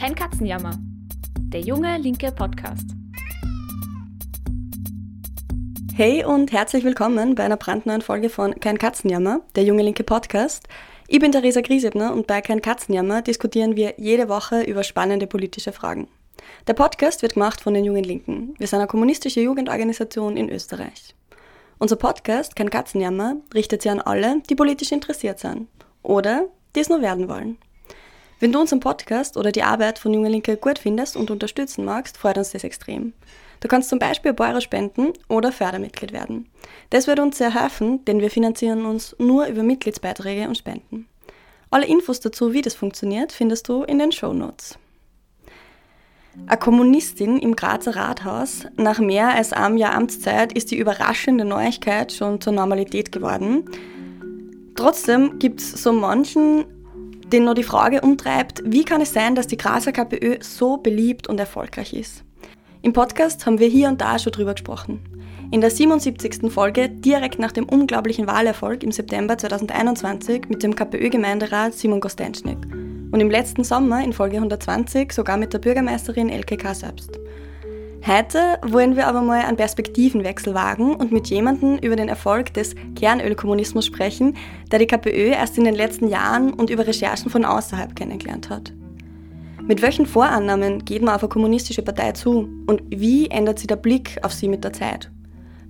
Kein Katzenjammer. Der junge linke Podcast. Hey und herzlich willkommen bei einer brandneuen Folge von Kein Katzenjammer, der junge linke Podcast. Ich bin Theresa Griesebner und bei Kein Katzenjammer diskutieren wir jede Woche über spannende politische Fragen. Der Podcast wird gemacht von den Jungen Linken. Wir sind eine kommunistische Jugendorganisation in Österreich. Unser Podcast Kein Katzenjammer richtet sich an alle, die politisch interessiert sind oder die es nur werden wollen. Wenn du unseren Podcast oder die Arbeit von Junge Linke gut findest und unterstützen magst, freut uns das extrem. Du kannst zum Beispiel Euro spenden oder Fördermitglied werden. Das wird uns sehr helfen, denn wir finanzieren uns nur über Mitgliedsbeiträge und Spenden. Alle Infos dazu, wie das funktioniert, findest du in den Show Notes. Eine Kommunistin im Grazer Rathaus. Nach mehr als einem Jahr Amtszeit ist die überraschende Neuigkeit schon zur Normalität geworden. Trotzdem gibt es so manchen, den nur die Frage umtreibt, wie kann es sein, dass die Grazer KPÖ so beliebt und erfolgreich ist? Im Podcast haben wir hier und da schon drüber gesprochen. In der 77. Folge, direkt nach dem unglaublichen Wahlerfolg im September 2021 mit dem KPÖ-Gemeinderat Simon Gostenschnik. Und im letzten Sommer, in Folge 120, sogar mit der Bürgermeisterin LKK selbst. Heute wollen wir aber mal einen Perspektivenwechsel wagen und mit jemandem über den Erfolg des Kernölkommunismus sprechen, der die KPÖ erst in den letzten Jahren und über Recherchen von außerhalb kennengelernt hat. Mit welchen Vorannahmen geht man auf eine kommunistische Partei zu und wie ändert sich der Blick auf sie mit der Zeit?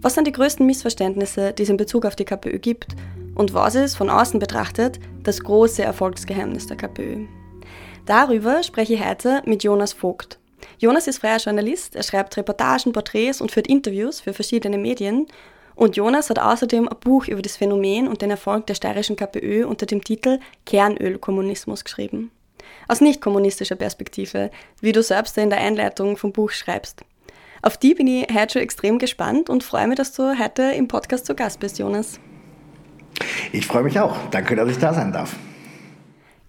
Was sind die größten Missverständnisse, die es in Bezug auf die KPÖ gibt und was ist von außen betrachtet das große Erfolgsgeheimnis der KPÖ? Darüber spreche ich heute mit Jonas Vogt. Jonas ist freier Journalist, er schreibt Reportagen, Porträts und führt Interviews für verschiedene Medien. Und Jonas hat außerdem ein Buch über das Phänomen und den Erfolg der steirischen KPÖ unter dem Titel Kernölkommunismus geschrieben. Aus nicht kommunistischer Perspektive, wie du selbst in der Einleitung vom Buch schreibst. Auf die bin ich heute schon extrem gespannt und freue mich, dass du heute im Podcast zu Gast bist, Jonas. Ich freue mich auch. Danke, dass ich da sein darf.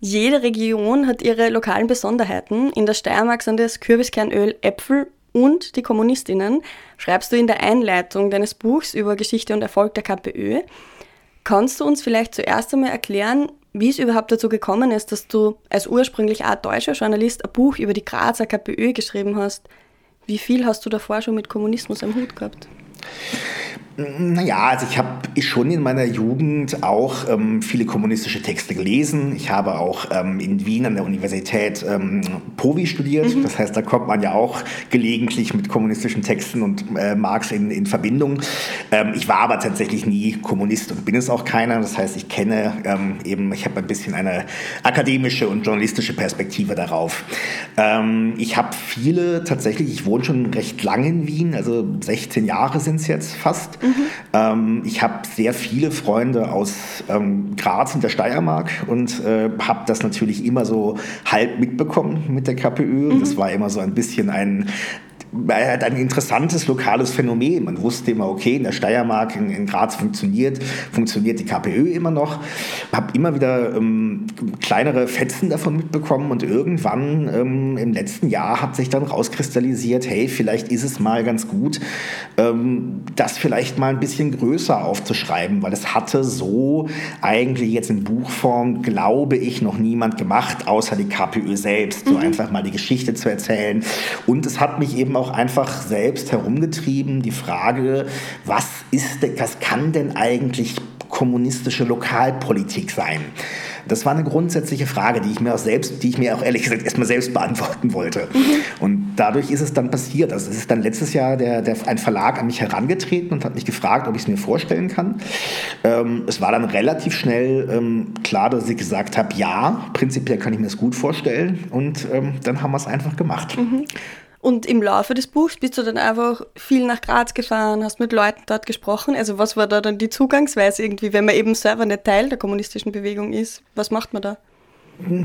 Jede Region hat ihre lokalen Besonderheiten. In der Steiermark sind es Kürbiskernöl, Äpfel und die Kommunistinnen, schreibst du in der Einleitung deines Buchs über Geschichte und Erfolg der KPÖ. Kannst du uns vielleicht zuerst einmal erklären, wie es überhaupt dazu gekommen ist, dass du als ursprünglich auch deutscher Journalist ein Buch über die Grazer KPÖ geschrieben hast? Wie viel hast du davor schon mit Kommunismus am Hut gehabt? Naja, also ich habe schon in meiner Jugend auch ähm, viele kommunistische Texte gelesen. Ich habe auch ähm, in Wien an der Universität ähm, POVI studiert. Mhm. Das heißt, da kommt man ja auch gelegentlich mit kommunistischen Texten und äh, Marx in, in Verbindung. Ähm, ich war aber tatsächlich nie Kommunist und bin es auch keiner. Das heißt, ich kenne ähm, eben, ich habe ein bisschen eine akademische und journalistische Perspektive darauf. Ähm, ich habe viele tatsächlich, ich wohne schon recht lange in Wien, also 16 Jahre sind es jetzt fast. Mhm. Ähm, ich habe sehr viele Freunde aus ähm, Graz und der Steiermark und äh, habe das natürlich immer so halb mitbekommen mit der KPÖ. Mhm. Das war immer so ein bisschen ein, er ein interessantes lokales Phänomen. Man wusste immer, okay, in der Steiermark, in, in Graz funktioniert, funktioniert die KPÖ immer noch. Habe immer wieder ähm, kleinere Fetzen davon mitbekommen und irgendwann ähm, im letzten Jahr hat sich dann rauskristallisiert, hey, vielleicht ist es mal ganz gut, ähm, das vielleicht mal ein bisschen größer aufzuschreiben, weil es hatte so eigentlich jetzt in Buchform, glaube ich, noch niemand gemacht, außer die KPÖ selbst, so mhm. einfach mal die Geschichte zu erzählen. Und es hat mich eben auch auch einfach selbst herumgetrieben, die Frage, was ist, was kann denn eigentlich kommunistische Lokalpolitik sein? Das war eine grundsätzliche Frage, die ich mir auch selbst, die ich mir auch ehrlich gesagt erstmal selbst beantworten wollte. Mhm. Und dadurch ist es dann passiert. Also es ist dann letztes Jahr der, der, ein Verlag an mich herangetreten und hat mich gefragt, ob ich es mir vorstellen kann. Ähm, es war dann relativ schnell ähm, klar, dass ich gesagt habe, ja, prinzipiell kann ich mir das gut vorstellen. Und ähm, dann haben wir es einfach gemacht. Mhm. Und im Laufe des Buchs bist du dann einfach viel nach Graz gefahren, hast mit Leuten dort gesprochen. Also was war da dann die Zugangsweise irgendwie, wenn man eben selber nicht Teil der kommunistischen Bewegung ist? Was macht man da?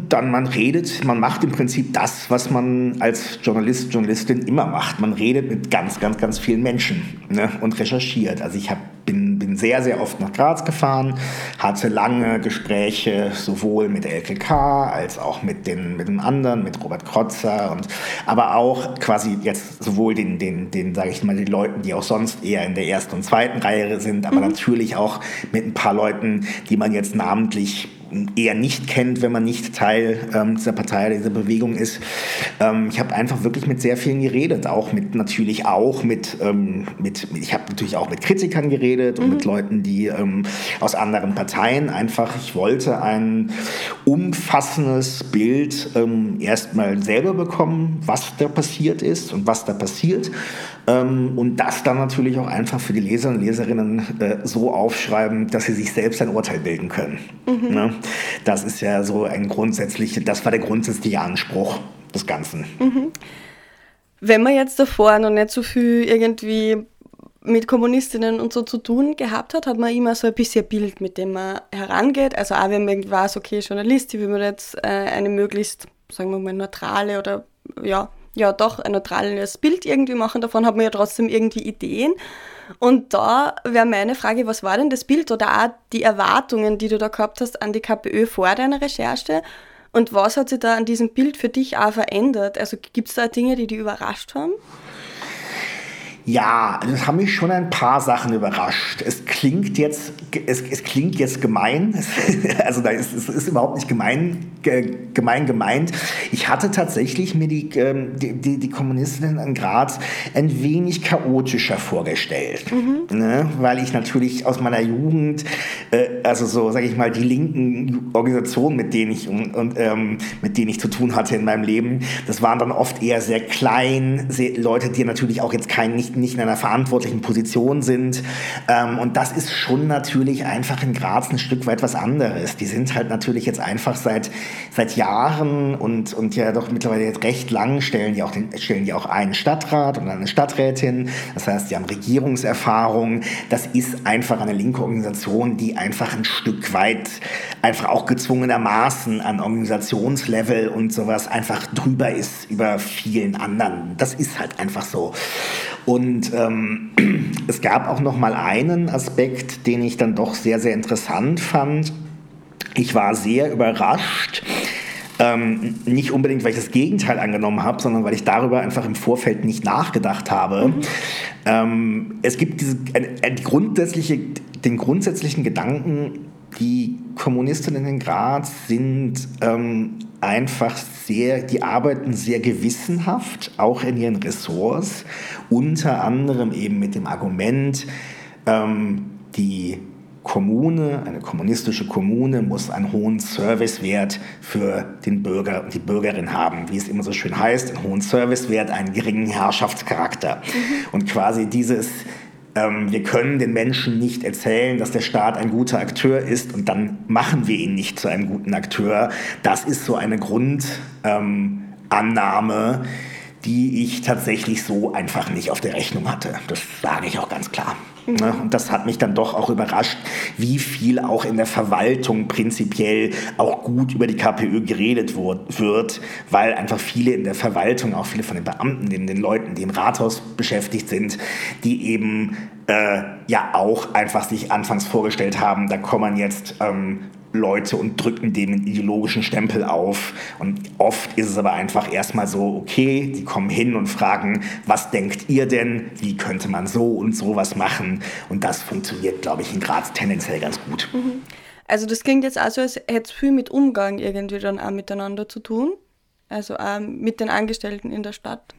Dann man redet, man macht im Prinzip das, was man als Journalist, Journalistin immer macht. Man redet mit ganz, ganz, ganz vielen Menschen ne, und recherchiert. Also ich hab, bin bin sehr, sehr oft nach Graz gefahren, hatte lange Gespräche sowohl mit LKK als auch mit den, mit den anderen, mit Robert Krotzer und aber auch quasi jetzt sowohl den, den, den sage ich mal, den Leuten, die auch sonst eher in der ersten und zweiten Reihe sind, aber mhm. natürlich auch mit ein paar Leuten, die man jetzt namentlich eher nicht kennt, wenn man nicht Teil ähm, dieser Partei, dieser Bewegung ist. Ähm, ich habe einfach wirklich mit sehr vielen geredet, auch mit natürlich auch mit, ähm, mit, mit ich habe natürlich auch mit Kritikern geredet und mhm. mit Leuten, die ähm, aus anderen Parteien einfach, ich wollte ein umfassendes Bild ähm, erstmal selber bekommen, was da passiert ist und was da passiert und das dann natürlich auch einfach für die Leser und Leserinnen äh, so aufschreiben, dass sie sich selbst ein Urteil bilden können. Mhm. Ne? Das ist ja so ein grundsätzlicher, das war der grundsätzliche Anspruch des Ganzen. Mhm. Wenn man jetzt davor noch nicht so viel irgendwie mit Kommunistinnen und so zu tun gehabt hat, hat man immer so ein bisschen Bild, mit dem man herangeht. Also auch wenn man irgendwie weiß, okay, Journalist, wie man jetzt äh, eine möglichst, sagen wir mal, neutrale oder ja, ja doch ein neutrales Bild irgendwie machen. Davon hat man ja trotzdem irgendwie Ideen. Und da wäre meine Frage, was war denn das Bild oder auch die Erwartungen, die du da gehabt hast an die KPÖ vor deiner Recherche? Und was hat sich da an diesem Bild für dich auch verändert? Also gibt es da Dinge, die dich überrascht haben? Ja, es haben mich schon ein paar Sachen überrascht. Es klingt jetzt, es, es klingt jetzt gemein, also da ist, es ist überhaupt nicht gemein, gemein gemeint. Ich hatte tatsächlich mir die, ähm, die, die, die Kommunistinnen in Graz ein wenig chaotischer vorgestellt, mhm. ne? weil ich natürlich aus meiner Jugend, äh, also so, sage ich mal, die linken Organisationen, mit denen ich und, und ähm, mit denen ich zu tun hatte in meinem Leben, das waren dann oft eher sehr klein, sehr, Leute, die natürlich auch jetzt kein nicht nicht in einer verantwortlichen Position sind. Ähm, und das ist schon natürlich einfach in Graz ein Stück weit was anderes. Die sind halt natürlich jetzt einfach seit, seit Jahren und, und ja doch mittlerweile jetzt recht lang stellen die auch, den, stellen die auch einen Stadtrat und eine Stadträtin. Das heißt, die haben Regierungserfahrung. Das ist einfach eine linke Organisation, die einfach ein Stück weit einfach auch gezwungenermaßen an Organisationslevel und sowas einfach drüber ist über vielen anderen. Das ist halt einfach so. Und ähm, es gab auch noch mal einen Aspekt, den ich dann doch sehr, sehr interessant fand. Ich war sehr überrascht, ähm, nicht unbedingt, weil ich das Gegenteil angenommen habe, sondern weil ich darüber einfach im Vorfeld nicht nachgedacht habe. Mhm. Ähm, es gibt diese, eine, eine grundsätzliche, den grundsätzlichen Gedanken, die Kommunistinnen in Graz sind ähm, einfach sehr, die arbeiten sehr gewissenhaft, auch in ihren Ressorts, unter anderem eben mit dem Argument, ähm, die Kommune, eine kommunistische Kommune muss einen hohen Servicewert für den Bürger und die Bürgerin haben, wie es immer so schön heißt, einen hohen Servicewert, einen geringen Herrschaftscharakter. Mhm. Und quasi dieses ähm, wir können den Menschen nicht erzählen, dass der Staat ein guter Akteur ist und dann machen wir ihn nicht zu einem guten Akteur. Das ist so eine Grundannahme, ähm, die ich tatsächlich so einfach nicht auf der Rechnung hatte. Das sage ich auch ganz klar. Ne? Und das hat mich dann doch auch überrascht, wie viel auch in der Verwaltung prinzipiell auch gut über die KPÖ geredet wird, weil einfach viele in der Verwaltung, auch viele von den Beamten, den, den Leuten, die im Rathaus beschäftigt sind, die eben äh, ja auch einfach sich anfangs vorgestellt haben, da kommen jetzt ähm, Leute und drücken dem einen ideologischen Stempel auf. Und oft ist es aber einfach erstmal so, okay, die kommen hin und fragen, was denkt ihr denn? Wie könnte man so und so was machen? Und das funktioniert, glaube ich, in Graz tendenziell ganz gut. Mhm. Also das klingt jetzt also, als hätte es viel mit Umgang irgendwie dann auch miteinander zu tun. Also auch mit den Angestellten in der Stadt.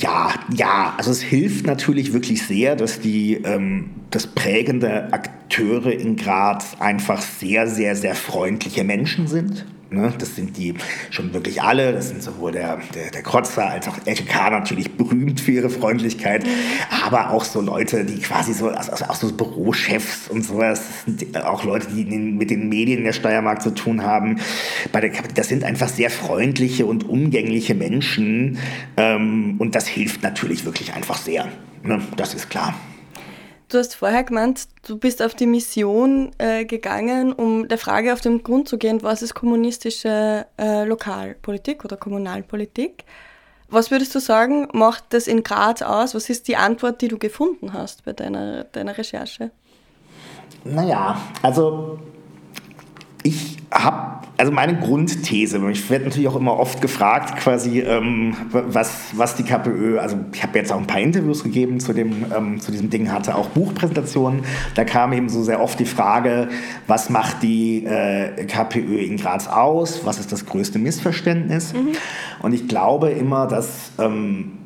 Ja, ja, also es hilft natürlich wirklich sehr, dass die ähm, das prägende Akteure in Graz einfach sehr, sehr, sehr freundliche Menschen sind. Ne? Das sind die schon wirklich alle. Das sind sowohl der, der, der Krotzer als auch LTK natürlich berühmt für ihre Freundlichkeit, aber auch so Leute, die quasi so, also, also auch so Bürochefs und sowas, das sind auch Leute, die mit den Medien der Steiermark zu tun haben. Bei der, das sind einfach sehr freundliche und umgängliche Menschen ähm, und das hilft natürlich wirklich einfach sehr. Ne? Das ist klar. Du hast vorher gemeint, du bist auf die Mission äh, gegangen, um der Frage auf den Grund zu gehen, was ist kommunistische äh, Lokalpolitik oder Kommunalpolitik? Was würdest du sagen, macht das in Graz aus? Was ist die Antwort, die du gefunden hast bei deiner, deiner Recherche? Naja, also ich habe also meine Grundthese, ich werde natürlich auch immer oft gefragt, quasi, ähm, was, was die KPÖ, also ich habe jetzt auch ein paar Interviews gegeben zu, dem, ähm, zu diesem Ding, hatte auch Buchpräsentationen. Da kam eben so sehr oft die Frage, was macht die äh, KPÖ in Graz aus? Was ist das größte Missverständnis? Mhm. Und ich glaube immer, dass ähm,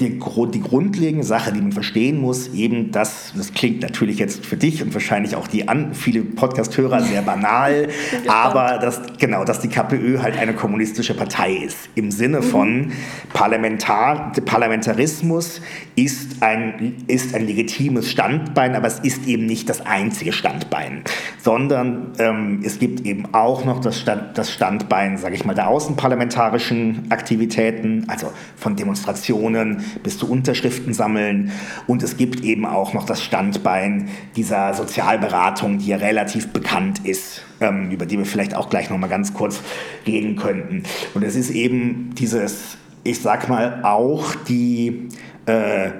die, die grundlegende Sache, die man verstehen muss, eben das, das klingt natürlich jetzt für dich und wahrscheinlich auch die an, viele Podcast-Hörer sehr banal, aber dass, genau, dass die KPÖ halt eine kommunistische Partei ist. Im Sinne von mhm. Parlamentar, Parlamentarismus ist ein, ist ein legitimes Standbein, aber es ist eben nicht das einzige Standbein, sondern ähm, es gibt eben auch noch das, Stand, das Standbein, sage ich mal, der außenparlamentarischen Aktivitäten, also von Demonstrationen, bis zu Unterschriften sammeln. Und es gibt eben auch noch das Standbein dieser Sozialberatung, die ja relativ bekannt ist, ähm, über die wir vielleicht auch gleich noch mal ganz kurz reden könnten. Und es ist eben dieses, ich sag mal, auch die äh,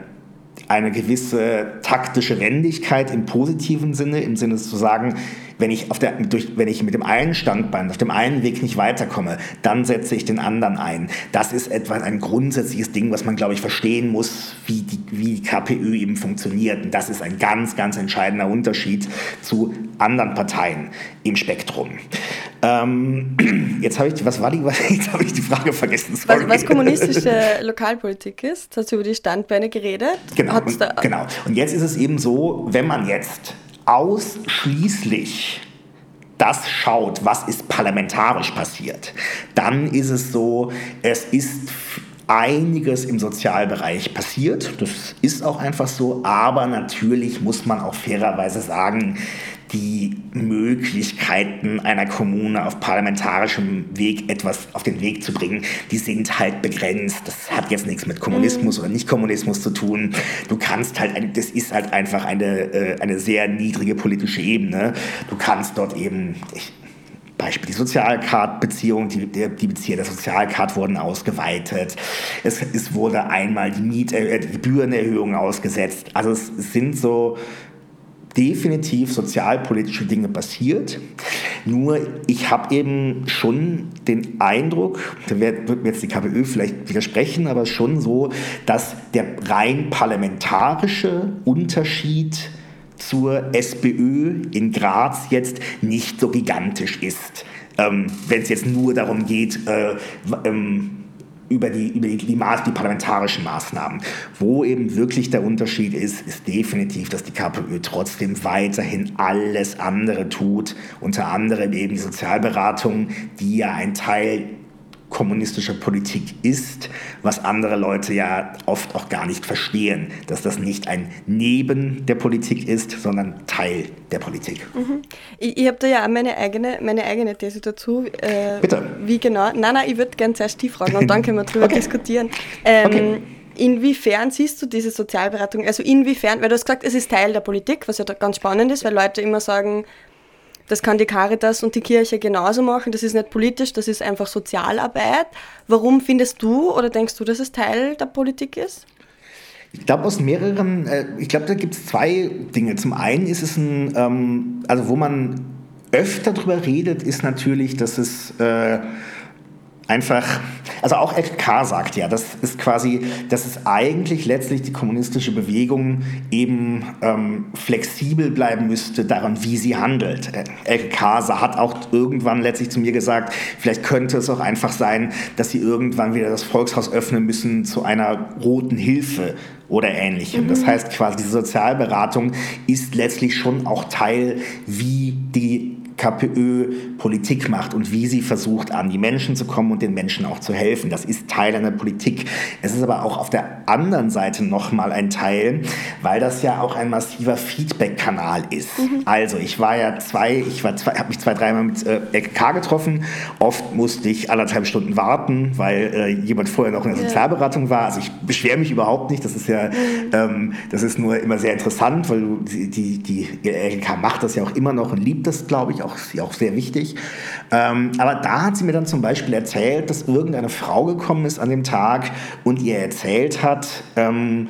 eine gewisse taktische Wendigkeit im positiven Sinne, im Sinne zu sagen, wenn ich, auf der, durch, wenn ich mit dem einen Standbein, auf dem einen Weg nicht weiterkomme, dann setze ich den anderen ein. Das ist etwa ein grundsätzliches Ding, was man, glaube ich, verstehen muss, wie die, wie die KPÖ eben funktioniert. Und das ist ein ganz, ganz entscheidender Unterschied zu anderen Parteien im Spektrum. Ähm, jetzt habe ich, was war die, jetzt habe ich die Frage vergessen. Was, was, kommunistische Lokalpolitik ist, hast du über die Standbeine geredet? Genau, und, genau. Und jetzt ist es eben so, wenn man jetzt ausschließlich das schaut, was ist parlamentarisch passiert, dann ist es so, es ist einiges im Sozialbereich passiert. Das ist auch einfach so. Aber natürlich muss man auch fairerweise sagen, die Möglichkeiten einer Kommune auf parlamentarischem Weg etwas auf den Weg zu bringen, die sind halt begrenzt. Das hat jetzt nichts mit Kommunismus mhm. oder Nicht-Kommunismus zu tun. Du kannst halt, das ist halt einfach eine, äh, eine sehr niedrige politische Ebene. Du kannst dort eben, ich, Beispiel die Sozialcard-Beziehung, die, die Bezieher der Sozialcard wurden ausgeweitet. Es, es wurde einmal die, Miet, äh, die Gebührenerhöhung ausgesetzt. Also es sind so definitiv sozialpolitische Dinge passiert. Nur ich habe eben schon den Eindruck, da wird mir jetzt die KPÖ vielleicht widersprechen, aber schon so, dass der rein parlamentarische Unterschied zur SPÖ in Graz jetzt nicht so gigantisch ist. Ähm, Wenn es jetzt nur darum geht, äh, ähm, über die, über die, die, die, parlamentarischen Maßnahmen. Wo eben wirklich der Unterschied ist, ist definitiv, dass die KPÖ trotzdem weiterhin alles andere tut, unter anderem eben die Sozialberatung, die ja ein Teil kommunistischer Politik ist, was andere Leute ja oft auch gar nicht verstehen, dass das nicht ein Neben der Politik ist, sondern Teil der Politik. Mhm. Ich, ich habe da ja auch meine eigene, meine eigene These dazu. Äh, Bitte. Wie genau? Nein, nein, ich würde gerne zuerst die fragen und dann können wir darüber okay. diskutieren. Ähm, okay. Inwiefern siehst du diese Sozialberatung? Also inwiefern, weil du hast gesagt, es ist Teil der Politik, was ja ganz spannend ist, weil Leute immer sagen, das kann die Caritas und die Kirche genauso machen. Das ist nicht politisch, das ist einfach Sozialarbeit. Warum findest du oder denkst du, dass es Teil der Politik ist? Ich glaube aus mehreren, äh, ich glaube, da gibt es zwei Dinge. Zum einen ist es ein, ähm, also wo man öfter darüber redet, ist natürlich, dass es äh, einfach, also auch FK sagt ja, das ist quasi, dass es eigentlich letztlich die kommunistische Bewegung eben ähm, flexibel bleiben müsste daran, wie sie handelt. LK hat auch irgendwann letztlich zu mir gesagt, vielleicht könnte es auch einfach sein, dass sie irgendwann wieder das Volkshaus öffnen müssen zu einer roten Hilfe oder ähnlichem. Mhm. Das heißt quasi, die Sozialberatung ist letztlich schon auch Teil, wie die KPÖ Politik macht und wie sie versucht, an die Menschen zu kommen und den Menschen auch zu helfen. Das ist Teil einer Politik. Es ist aber auch auf der anderen Seite nochmal ein Teil, weil das ja auch ein massiver Feedback-Kanal ist. Mhm. Also ich war ja zwei, ich war zwei, habe mich zwei, dreimal mit äh, LKK getroffen. Oft musste ich anderthalb Stunden warten, weil äh, jemand vorher noch in der Sozialberatung war. Also ich beschwere mich überhaupt nicht. Das ist ja, mhm. ähm, das ist nur immer sehr interessant, weil die, die, die LKK macht das ja auch immer noch und liebt das, glaube ich, auch, auch sehr wichtig. Ähm, aber da hat sie mir dann zum Beispiel erzählt, dass irgendeine Frau gekommen ist an dem Tag und ihr erzählt hat, ähm,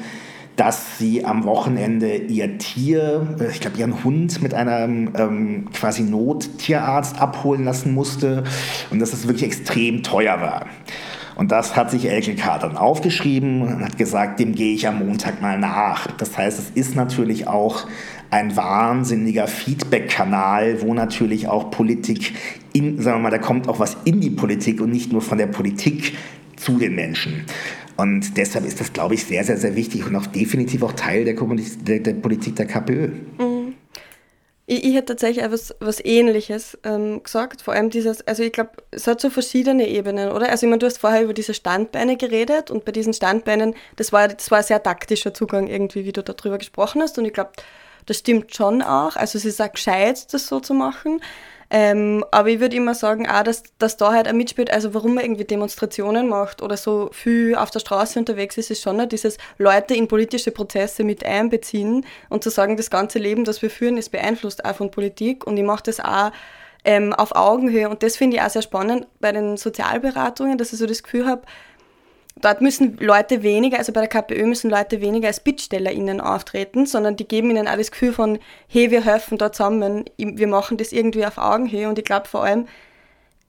dass sie am Wochenende ihr Tier, äh, ich glaube ihren Hund mit einem ähm, quasi Nottierarzt abholen lassen musste und dass es wirklich extrem teuer war. Und das hat sich LKK dann aufgeschrieben und hat gesagt, dem gehe ich am Montag mal nach. Das heißt, es ist natürlich auch ein wahnsinniger Feedback-Kanal, wo natürlich auch Politik in, sagen wir mal, da kommt auch was in die Politik und nicht nur von der Politik zu den Menschen. Und deshalb ist das, glaube ich, sehr, sehr, sehr wichtig und auch definitiv auch Teil der, der, der Politik der KPÖ. Mhm. Ich, ich hätte tatsächlich etwas was Ähnliches ähm, gesagt. Vor allem dieses, also ich glaube, es hat so verschiedene Ebenen, oder? Also ich meine, du hast vorher über diese Standbeine geredet und bei diesen Standbeinen, das war, das war ein sehr taktischer Zugang irgendwie, wie du darüber gesprochen hast. Und ich glaube, das stimmt schon auch. Also es ist auch gescheit, das so zu machen. Ähm, aber ich würde immer sagen, auch, dass, dass da halt auch mitspielt, also warum man irgendwie Demonstrationen macht oder so viel auf der Straße unterwegs ist, ist schon auch dieses Leute in politische Prozesse mit einbeziehen und zu sagen, das ganze Leben, das wir führen, ist beeinflusst auch von Politik und ich mache das auch ähm, auf Augenhöhe und das finde ich auch sehr spannend bei den Sozialberatungen, dass ich so das Gefühl habe, Dort müssen Leute weniger, also bei der KPÖ müssen Leute weniger als BittstellerInnen auftreten, sondern die geben ihnen das Gefühl von, hey, wir helfen da zusammen, wir machen das irgendwie auf Augenhöhe und ich glaube vor allem,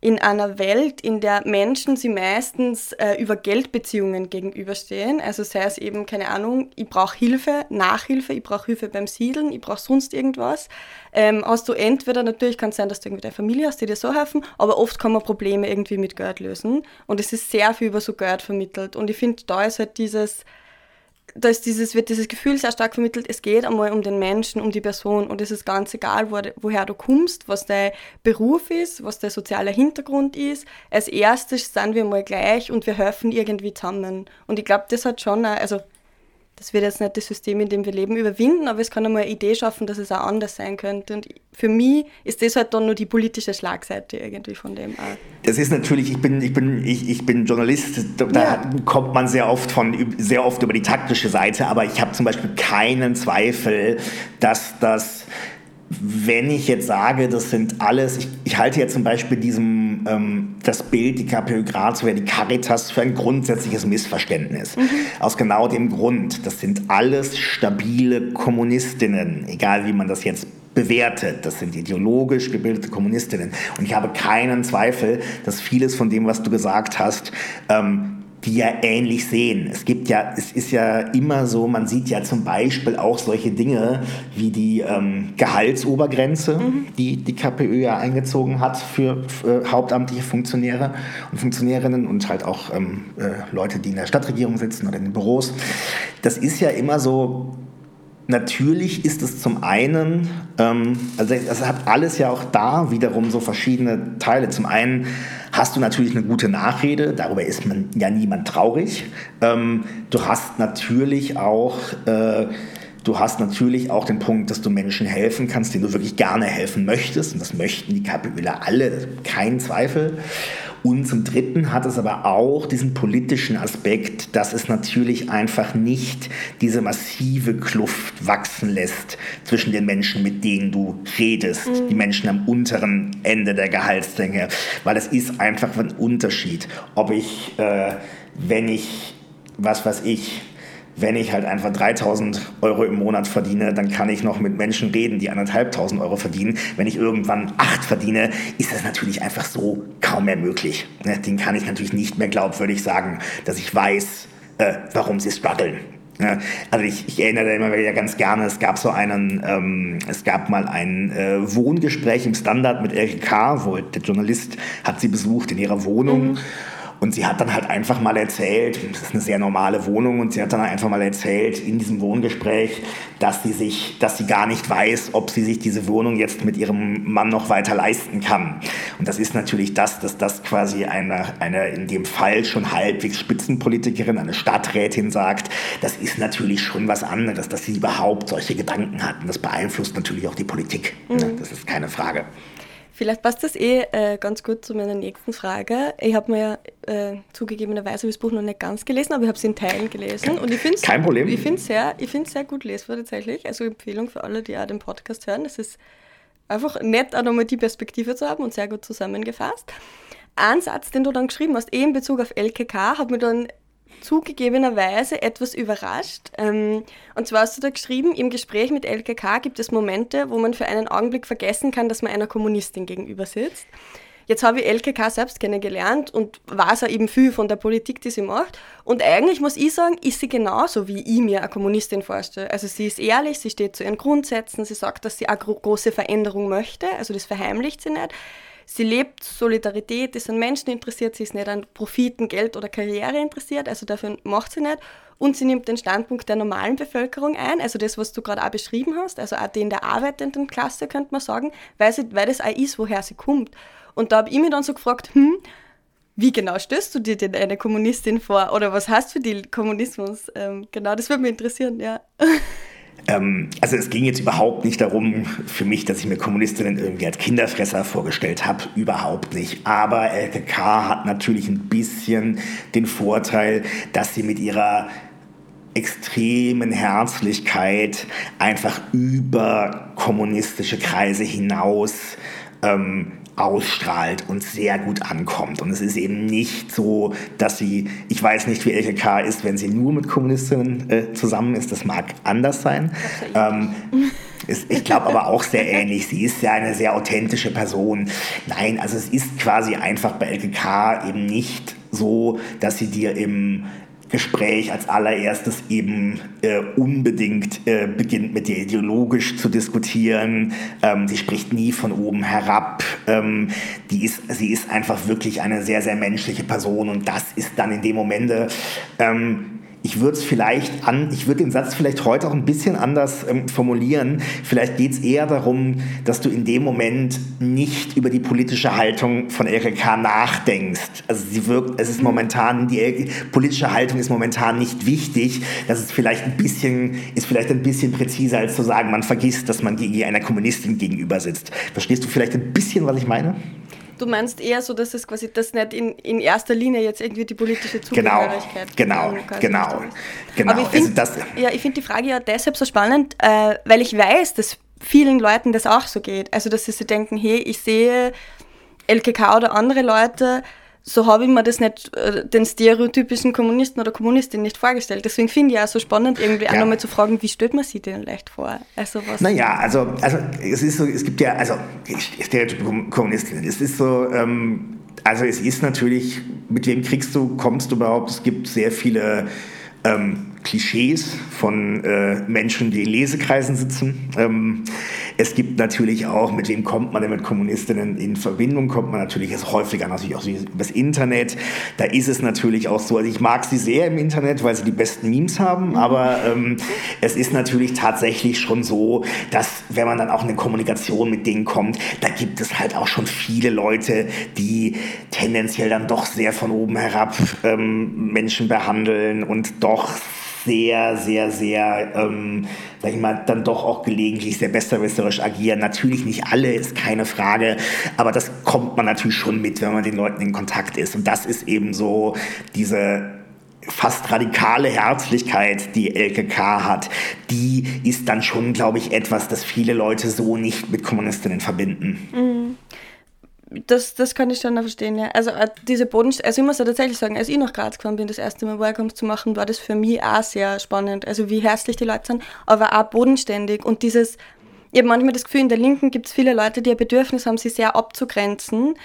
in einer Welt, in der Menschen sie meistens äh, über Geldbeziehungen gegenüberstehen, also sei es eben, keine Ahnung, ich brauche Hilfe, Nachhilfe, ich brauche Hilfe beim Siedeln, ich brauche sonst irgendwas, ähm, hast du entweder, natürlich kann es sein, dass du irgendwie deine Familie hast, die dir so helfen, aber oft kann man Probleme irgendwie mit Geld lösen. Und es ist sehr viel über so Geld vermittelt. Und ich finde, da ist halt dieses da ist dieses, wird dieses Gefühl sehr stark vermittelt, es geht einmal um den Menschen, um die Person und es ist ganz egal, wo, woher du kommst, was dein Beruf ist, was dein sozialer Hintergrund ist. Als erstes sind wir mal gleich und wir helfen irgendwie zusammen. Und ich glaube, das hat schon, auch, also das wird jetzt nicht das System, in dem wir leben, überwinden, aber es kann einmal eine Idee schaffen, dass es auch anders sein könnte. Und für mich ist das halt dann nur die politische Schlagseite irgendwie von dem auch. Das ist natürlich, ich bin, ich bin, ich, ich bin Journalist, da ja. kommt man sehr oft von sehr oft über die taktische Seite, aber ich habe zum Beispiel keinen Zweifel, dass das wenn ich jetzt sage, das sind alles, ich, ich halte jetzt zum Beispiel diesem, ähm, das Bild, die KPÖ Graz oder die Caritas für ein grundsätzliches Missverständnis. Mhm. Aus genau dem Grund, das sind alles stabile Kommunistinnen, egal wie man das jetzt bewertet. Das sind ideologisch gebildete Kommunistinnen. Und ich habe keinen Zweifel, dass vieles von dem, was du gesagt hast, ähm, die ja ähnlich sehen. Es gibt ja, es ist ja immer so, man sieht ja zum Beispiel auch solche Dinge wie die ähm, Gehaltsobergrenze, mhm. die die KPÖ ja eingezogen hat für, für hauptamtliche Funktionäre und Funktionärinnen und halt auch ähm, äh, Leute, die in der Stadtregierung sitzen oder in den Büros. Das ist ja immer so Natürlich ist es zum einen, ähm, also es hat alles ja auch da wiederum so verschiedene Teile. Zum einen hast du natürlich eine gute Nachrede, darüber ist man ja niemand traurig. Ähm, du hast natürlich auch äh, Du hast natürlich auch den Punkt, dass du Menschen helfen kannst, denen du wirklich gerne helfen möchtest. Und das möchten die KPÖler alle, kein Zweifel. Und zum Dritten hat es aber auch diesen politischen Aspekt, dass es natürlich einfach nicht diese massive Kluft wachsen lässt zwischen den Menschen, mit denen du redest, mhm. die Menschen am unteren Ende der Gehaltslänge, weil es ist einfach ein Unterschied, ob ich, äh, wenn ich, was weiß ich, wenn ich halt einfach 3000 Euro im Monat verdiene, dann kann ich noch mit Menschen reden, die anderthalbtausend Euro verdienen. Wenn ich irgendwann acht verdiene, ist das natürlich einfach so kaum mehr möglich. Ne, den kann ich natürlich nicht mehr glaubwürdig sagen, dass ich weiß, äh, warum sie strugglen. Also ich, ich, erinnere immer wieder ganz gerne, es gab so einen, ähm, es gab mal ein äh, Wohngespräch im Standard mit K., wo der Journalist hat sie besucht in ihrer Wohnung. Mhm und sie hat dann halt einfach mal erzählt, das ist eine sehr normale Wohnung, und sie hat dann einfach mal erzählt in diesem Wohngespräch, dass sie sich, dass sie gar nicht weiß, ob sie sich diese Wohnung jetzt mit ihrem Mann noch weiter leisten kann. Und das ist natürlich das, dass das quasi eine, eine in dem Fall schon halbwegs Spitzenpolitikerin, eine Stadträtin sagt, das ist natürlich schon was anderes, dass sie überhaupt solche Gedanken hat. Und das beeinflusst natürlich auch die Politik. Mhm. Das ist keine Frage. Vielleicht passt das eh äh, ganz gut zu meiner nächsten Frage. Ich habe mir ja äh, zugegebenerweise das Buch noch nicht ganz gelesen, aber ich habe es in Teilen gelesen. Und ich find's, Kein Problem. Ich finde es sehr, sehr gut lesbar tatsächlich. Also Empfehlung für alle, die auch den Podcast hören. Es ist einfach nett, auch nochmal die Perspektive zu haben und sehr gut zusammengefasst. Ein Satz, den du dann geschrieben hast, eh in Bezug auf LKK, hat mir dann zugegebenerweise etwas überrascht. Ähm, und zwar hast du da geschrieben, im Gespräch mit LKK gibt es Momente, wo man für einen Augenblick vergessen kann, dass man einer Kommunistin gegenüber sitzt. Jetzt habe ich LKK selbst kennengelernt und weiß auch eben viel von der Politik, die sie macht. Und eigentlich muss ich sagen, ist sie genauso, wie ich mir eine Kommunistin vorstelle. Also sie ist ehrlich, sie steht zu ihren Grundsätzen, sie sagt, dass sie eine große Veränderung möchte, also das verheimlicht sie nicht. Sie lebt Solidarität, ist an Menschen interessiert, sie ist nicht an Profiten, Geld oder Karriere interessiert, also dafür macht sie nicht. Und sie nimmt den Standpunkt der normalen Bevölkerung ein, also das, was du gerade auch beschrieben hast, also auch den der arbeitenden Klasse, könnte man sagen, weil, sie, weil das auch ist, woher sie kommt. Und da habe ich mich dann so gefragt, hm, wie genau stößt du dir denn eine Kommunistin vor? Oder was heißt für die Kommunismus? Ähm, genau, das würde mich interessieren, ja. Ähm, also es ging jetzt überhaupt nicht darum für mich, dass ich mir Kommunistinnen irgendwie als Kinderfresser vorgestellt habe. Überhaupt nicht. Aber LKK hat natürlich ein bisschen den Vorteil, dass sie mit ihrer extremen Herzlichkeit einfach über kommunistische Kreise hinaus ähm, ausstrahlt und sehr gut ankommt. Und es ist eben nicht so, dass sie, ich weiß nicht, wie LKK ist, wenn sie nur mit Kommunistinnen äh, zusammen ist, das mag anders sein. Ähm, ist, ich glaube aber auch sehr ähnlich. Sie ist ja eine sehr authentische Person. Nein, also es ist quasi einfach bei LKK eben nicht so, dass sie dir im Gespräch als allererstes eben äh, unbedingt äh, beginnt mit dir ideologisch zu diskutieren. Ähm, sie spricht nie von oben herab. Ähm, die ist, sie ist einfach wirklich eine sehr, sehr menschliche Person und das ist dann in dem Moment ähm, ich würde es vielleicht an, ich würde den Satz vielleicht heute auch ein bisschen anders ähm, formulieren. Vielleicht geht es eher darum, dass du in dem Moment nicht über die politische Haltung von LKK nachdenkst. Also sie wirkt, es ist momentan, die politische Haltung ist momentan nicht wichtig. Das ist vielleicht ein bisschen, ist vielleicht ein bisschen präziser als zu sagen, man vergisst, dass man gegen einer Kommunistin gegenüber sitzt. Verstehst du vielleicht ein bisschen, was ich meine? Du meinst eher so, dass es quasi das nicht in, in erster Linie jetzt irgendwie die politische Zugehörigkeit Genau, genau, genau, genau. Aber ich finde also ja, find die Frage ja deshalb so spannend, äh, weil ich weiß, dass vielen Leuten das auch so geht. Also, dass sie sich denken, hey, ich sehe LKK oder andere Leute so habe ich mir das nicht, äh, den stereotypischen Kommunisten oder Kommunistin nicht vorgestellt. Deswegen finde ich auch so spannend, irgendwie ja. auch nochmal zu fragen, wie stellt man sich denn leicht vor? Also was naja, also, also es ist so, es gibt ja, also Stereotype Kommunistin, es ist so, ähm, also es ist natürlich, mit wem kriegst du, kommst du überhaupt? Es gibt sehr viele ähm, Klischees von äh, Menschen, die in Lesekreisen sitzen. Ähm, es gibt natürlich auch, mit wem kommt man denn mit Kommunistinnen in Verbindung, kommt man natürlich jetzt häufiger natürlich auch über das Internet. Da ist es natürlich auch so, also ich mag sie sehr im Internet, weil sie die besten Memes haben, aber ähm, es ist natürlich tatsächlich schon so, dass wenn man dann auch in eine Kommunikation mit denen kommt, da gibt es halt auch schon viele Leute, die tendenziell dann doch sehr von oben herab ähm, Menschen behandeln und doch sehr, sehr, sehr, ähm, sag ich mal, dann doch auch gelegentlich sehr besserwisserisch agieren. Natürlich nicht alle, ist keine Frage, aber das kommt man natürlich schon mit, wenn man den Leuten in Kontakt ist. Und das ist eben so diese fast radikale Herzlichkeit, die LKK hat, die ist dann schon, glaube ich, etwas, das viele Leute so nicht mit Kommunistinnen verbinden. Mhm das, das kann ich schon noch verstehen, ja. Also äh, diese Bodenständigkeit, also ich muss ja tatsächlich sagen, als ich nach Graz gefahren bin, das erste Mal Welcome zu machen, war das für mich auch sehr spannend. Also wie herzlich die Leute sind, aber auch bodenständig. Und dieses, ich habe manchmal das Gefühl, in der Linken gibt es viele Leute, die ein Bedürfnis haben, sich sehr abzugrenzen,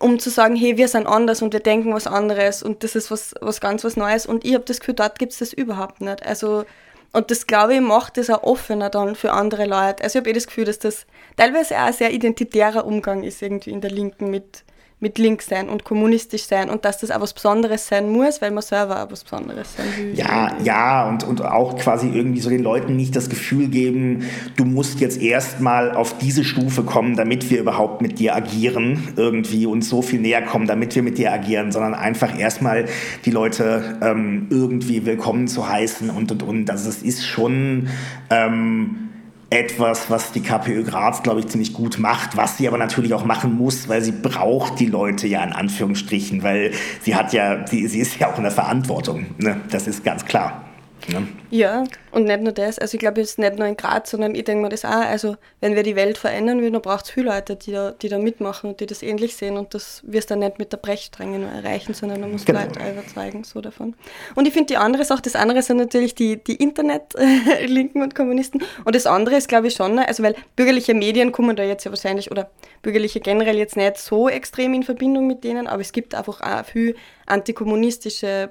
um zu sagen, hey, wir sind anders und wir denken was anderes und das ist was, was ganz was Neues. Und ich habe das Gefühl, dort gibt es das überhaupt nicht. Also und das, glaube ich, macht es auch offener dann für andere Leute. Also ich habe eh das Gefühl, dass das teilweise auch ein sehr identitärer Umgang ist irgendwie in der Linken mit, mit links sein und kommunistisch sein und dass das auch was Besonderes sein muss, weil man selber auch was Besonderes sein will. Ja, ja, und, und auch quasi irgendwie so den Leuten nicht das Gefühl geben, du musst jetzt erstmal auf diese Stufe kommen, damit wir überhaupt mit dir agieren, irgendwie uns so viel näher kommen, damit wir mit dir agieren, sondern einfach erstmal die Leute ähm, irgendwie willkommen zu heißen und und und. Also es ist schon. Ähm, etwas, was die KPÖ Graz, glaube ich, ziemlich gut macht, was sie aber natürlich auch machen muss, weil sie braucht die Leute ja in Anführungsstrichen, weil sie hat ja, sie, sie ist ja auch in der Verantwortung. Ne? Das ist ganz klar. Ja. ja, und nicht nur das. Also ich glaube jetzt nicht nur in Graz, sondern ich denke mir das auch. Also wenn wir die Welt verändern würden, dann braucht es viele Leute, die da, die da mitmachen und die das ähnlich sehen. Und das wirst du dann nicht mit der Brechstränge nur erreichen, sondern du musst genau. Leute überzeugen so davon. Und ich finde die andere Sache, das andere sind natürlich die, die Internet-Linken und Kommunisten. Und das andere ist, glaube ich, schon, also weil bürgerliche Medien kommen da jetzt ja wahrscheinlich, oder bürgerliche generell jetzt nicht so extrem in Verbindung mit denen, aber es gibt einfach auch viel antikommunistische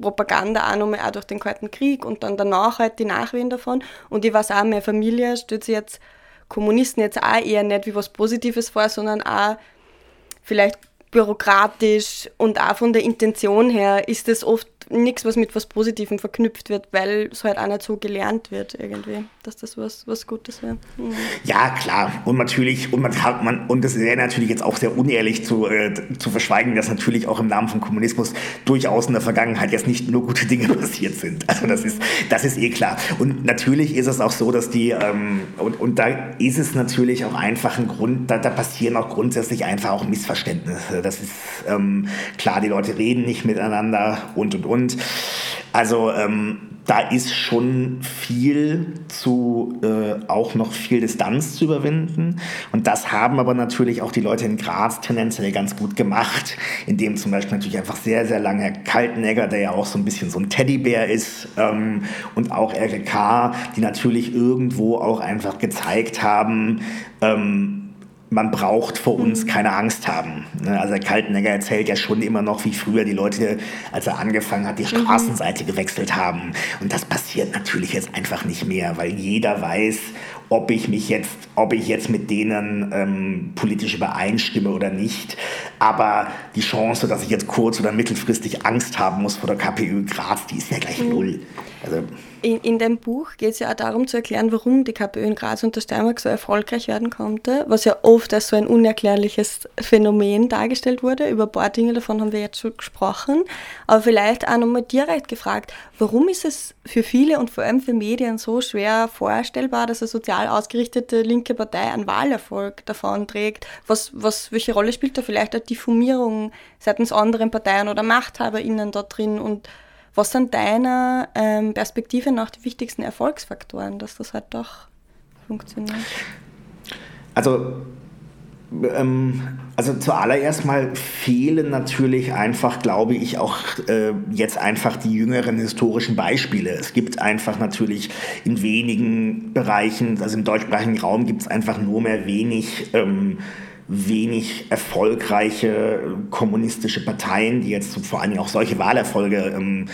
Propaganda auch nochmal auch durch den Kalten Krieg und dann danach halt die Nachwehen davon. Und ich weiß auch, meine Familie stellt sich jetzt Kommunisten jetzt auch eher nicht wie was Positives vor, sondern auch vielleicht bürokratisch und auch von der Intention her ist es oft nichts, was mit was Positivem verknüpft wird, weil es halt auch nicht so gelernt wird irgendwie, dass das was, was Gutes wäre. Mhm. Ja, klar. Und natürlich, und man hat man, und das wäre natürlich jetzt auch sehr unehrlich zu, äh, zu verschweigen, dass natürlich auch im Namen von Kommunismus durchaus in der Vergangenheit jetzt nicht nur gute Dinge passiert sind. Also das ist, das ist eh klar. Und natürlich ist es auch so, dass die, ähm, und, und da ist es natürlich auch einfach ein Grund, da, da passieren auch grundsätzlich einfach auch Missverständnisse. Das ist ähm, klar, die Leute reden nicht miteinander und und und. Und also ähm, da ist schon viel zu, äh, auch noch viel Distanz zu überwinden. Und das haben aber natürlich auch die Leute in Graz tendenziell ganz gut gemacht, indem zum Beispiel natürlich einfach sehr, sehr lange Kaltenegger, der ja auch so ein bisschen so ein Teddybär ist, ähm, und auch RGK, die natürlich irgendwo auch einfach gezeigt haben, ähm, man braucht vor uns mhm. keine Angst haben. Ne, also der Kaltenegger erzählt ja schon immer noch, wie früher die Leute, als er angefangen hat, die mhm. Straßenseite gewechselt haben. Und das passiert natürlich jetzt einfach nicht mehr, weil jeder weiß, ob ich mich jetzt, ob ich jetzt mit denen ähm, politisch übereinstimme oder nicht. Aber die Chance, dass ich jetzt kurz- oder mittelfristig Angst haben muss vor der KPÖ Graz, die ist ja gleich mhm. null. Also, in, in dem Buch geht es ja auch darum zu erklären, warum die KPÖ in Graz und der Steiermark so erfolgreich werden konnte, was ja oft als so ein unerklärliches Phänomen dargestellt wurde. Über ein paar Dinge davon haben wir jetzt schon gesprochen. Aber vielleicht auch nochmal direkt gefragt, warum ist es für viele und vor allem für Medien so schwer vorstellbar, dass eine sozial ausgerichtete linke Partei einen Wahlerfolg davon trägt? Was, was, welche Rolle spielt da vielleicht auch die Formierung seitens anderen Parteien oder MachthaberInnen da drin und was sind deiner ähm, Perspektive nach die wichtigsten Erfolgsfaktoren, dass das halt doch funktioniert? Also, also zuallererst mal fehlen natürlich einfach, glaube ich, auch äh, jetzt einfach die jüngeren historischen Beispiele. Es gibt einfach natürlich in wenigen Bereichen, also im deutschsprachigen Raum gibt es einfach nur mehr wenig. Ähm, wenig erfolgreiche kommunistische Parteien, die jetzt vor allen Dingen auch solche Wahlerfolge ähm,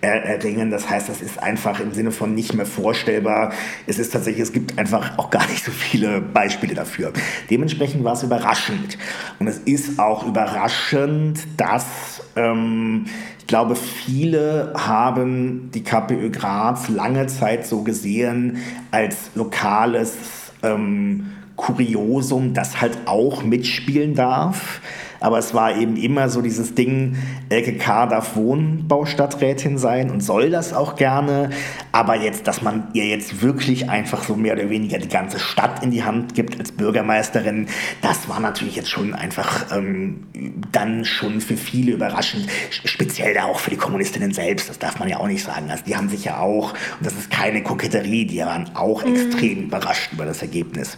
erringen. Das heißt, das ist einfach im Sinne von nicht mehr vorstellbar. Es ist tatsächlich, es gibt einfach auch gar nicht so viele Beispiele dafür. Dementsprechend war es überraschend. Und es ist auch überraschend, dass ähm, ich glaube, viele haben die KPÖ Graz lange Zeit so gesehen als lokales ähm, Kuriosum, das halt auch mitspielen darf. Aber es war eben immer so dieses Ding, Elke K. darf Wohnbaustadträtin sein und soll das auch gerne. Aber jetzt, dass man ihr jetzt wirklich einfach so mehr oder weniger die ganze Stadt in die Hand gibt als Bürgermeisterin, das war natürlich jetzt schon einfach ähm, dann schon für viele überraschend. Speziell da auch für die Kommunistinnen selbst, das darf man ja auch nicht sagen. Also die haben sich ja auch, und das ist keine Koketterie, die waren auch mhm. extrem überrascht über das Ergebnis.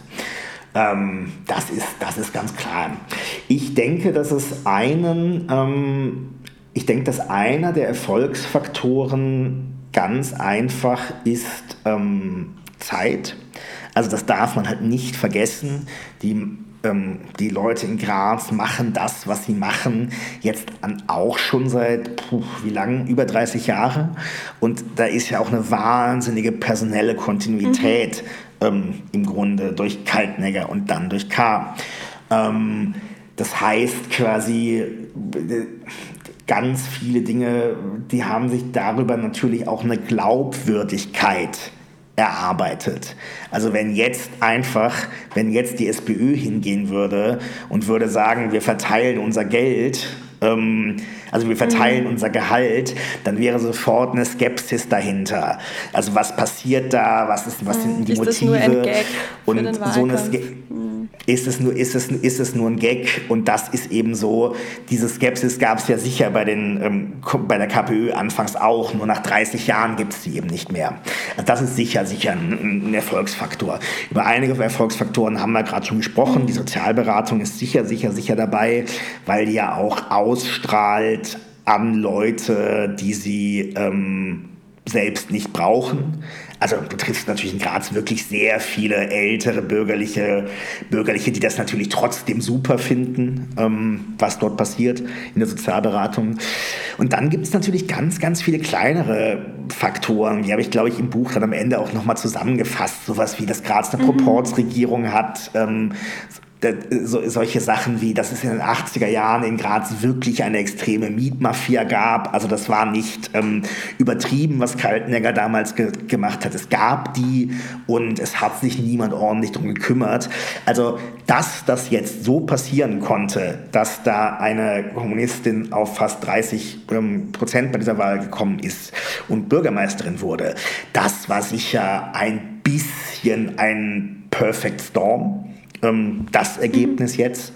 Ähm, das, ist, das ist ganz klar. Ich denke, dass es einen, ähm, ich denke, dass einer der Erfolgsfaktoren ganz einfach ist ähm, Zeit. Also das darf man halt nicht vergessen. Die ähm, die Leute in Graz machen das, was sie machen, jetzt auch schon seit, puh, wie lang, über 30 Jahre. Und da ist ja auch eine wahnsinnige personelle Kontinuität mhm ähm, im Grunde durch Kaltnegger und dann durch K. Ähm, das heißt quasi, ganz viele Dinge, die haben sich darüber natürlich auch eine Glaubwürdigkeit erarbeitet. Also wenn jetzt einfach, wenn jetzt die SPÖ hingehen würde und würde sagen, wir verteilen unser Geld, ähm, also wir verteilen mhm. unser Gehalt, dann wäre sofort eine Skepsis dahinter. Also was passiert da, was, ist, was sind die ist Motive? Und so eine Ske mhm. Ist es, nur, ist, es, ist es nur ein Gag? Und das ist eben so, diese Skepsis gab es ja sicher bei, den, ähm, bei der KPÖ anfangs auch, nur nach 30 Jahren gibt es sie eben nicht mehr. Also das ist sicher, sicher ein, ein Erfolgsfaktor. Über einige Erfolgsfaktoren haben wir gerade schon gesprochen. Die Sozialberatung ist sicher, sicher, sicher dabei, weil die ja auch ausstrahlt an Leute, die sie... Ähm, selbst nicht brauchen. Also du triffst natürlich in Graz wirklich sehr viele ältere bürgerliche, bürgerliche, die das natürlich trotzdem super finden, ähm, was dort passiert in der Sozialberatung. Und dann gibt es natürlich ganz, ganz viele kleinere Faktoren, die habe ich, glaube ich, im Buch dann am Ende auch nochmal zusammengefasst. Sowas wie, dass Graz eine mhm. Proportsregierung hat, ähm, so, solche Sachen wie, dass es in den 80er Jahren in Graz wirklich eine extreme Mietmafia gab. Also das war nicht ähm, übertrieben, was Kaltenegger damals ge gemacht hat. Es gab die und es hat sich niemand ordentlich darum gekümmert. Also dass das jetzt so passieren konnte, dass da eine Kommunistin auf fast 30 ähm, Prozent bei dieser Wahl gekommen ist und Bürgermeisterin wurde, das war sicher ein bisschen ein Perfect Storm ähm, das Ergebnis mhm. jetzt.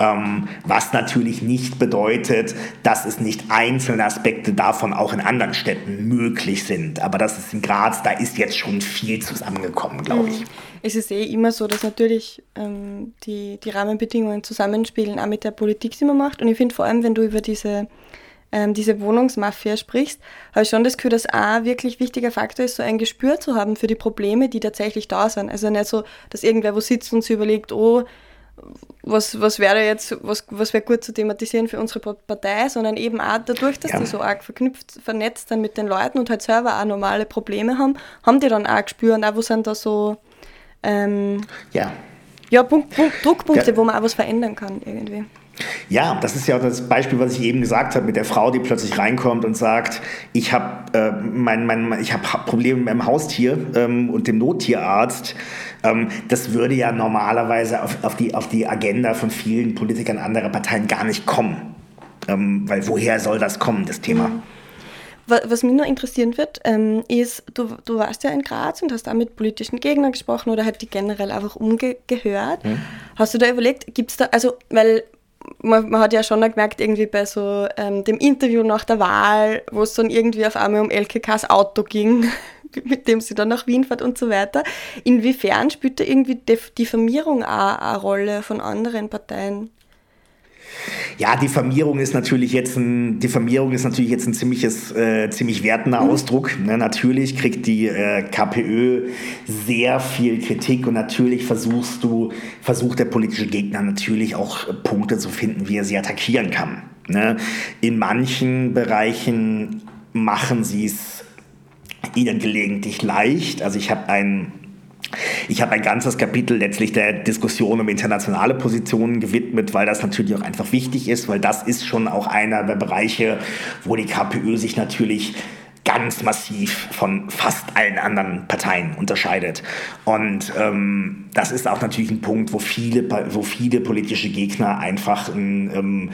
Ähm, was natürlich nicht bedeutet, dass es nicht einzelne Aspekte davon auch in anderen Städten möglich sind. Aber das ist in Graz, da ist jetzt schon viel zusammengekommen, glaube ich. Mhm. Es ist eh immer so, dass natürlich ähm, die, die Rahmenbedingungen zusammenspielen, auch mit der Politik, die man macht. Und ich finde vor allem, wenn du über diese ähm, diese Wohnungsmafia sprichst, habe ich schon das Gefühl, dass ein wirklich wichtiger Faktor ist, so ein Gespür zu haben für die Probleme, die tatsächlich da sind. Also nicht so, dass irgendwer wo sitzt und sich überlegt, oh, was, was wäre jetzt, was, was wäre gut zu thematisieren für unsere Partei, sondern eben auch dadurch, dass ja. die so arg verknüpft, vernetzt sind mit den Leuten und halt selber auch normale Probleme haben, haben die dann auch gespürt und auch wo sind da so ähm, ja. Ja, Punkt, Punkt, Druckpunkte, ja. wo man auch was verändern kann irgendwie. Ja, das ist ja auch das Beispiel, was ich eben gesagt habe, mit der Frau, die plötzlich reinkommt und sagt, ich habe äh, mein, mein, hab Probleme mit meinem Haustier ähm, und dem Nottierarzt. Ähm, das würde ja normalerweise auf, auf, die, auf die Agenda von vielen Politikern anderer Parteien gar nicht kommen. Ähm, weil woher soll das kommen, das Thema? Mhm. Was mich nur interessieren wird, ähm, ist, du, du warst ja in Graz und hast da mit politischen Gegnern gesprochen oder halt die generell einfach umgehört. Mhm. Hast du da überlegt, gibt es da, also, weil man, man, hat ja schon gemerkt, irgendwie bei so ähm, dem Interview nach der Wahl, wo es dann irgendwie auf einmal um LKKs Auto ging, mit dem sie dann nach Wien fährt und so weiter. Inwiefern spielt da irgendwie Diffamierung auch eine Rolle von anderen Parteien? Ja, Diffamierung ist natürlich jetzt ein, Diffamierung ist natürlich jetzt ein ziemliches, äh, ziemlich wertender mhm. Ausdruck. Ne, natürlich kriegt die äh, KPÖ sehr viel Kritik und natürlich versuchst du, versucht der politische Gegner natürlich auch Punkte zu finden, wie er sie attackieren kann. Ne? In manchen Bereichen machen sie es ihnen gelegentlich leicht. Also ich habe einen ich habe ein ganzes Kapitel letztlich der Diskussion um internationale Positionen gewidmet, weil das natürlich auch einfach wichtig ist, weil das ist schon auch einer der Bereiche, wo die KPÖ sich natürlich ganz massiv von fast allen anderen Parteien unterscheidet. Und ähm, das ist auch natürlich ein Punkt, wo viele, wo viele politische Gegner einfach einen, ähm,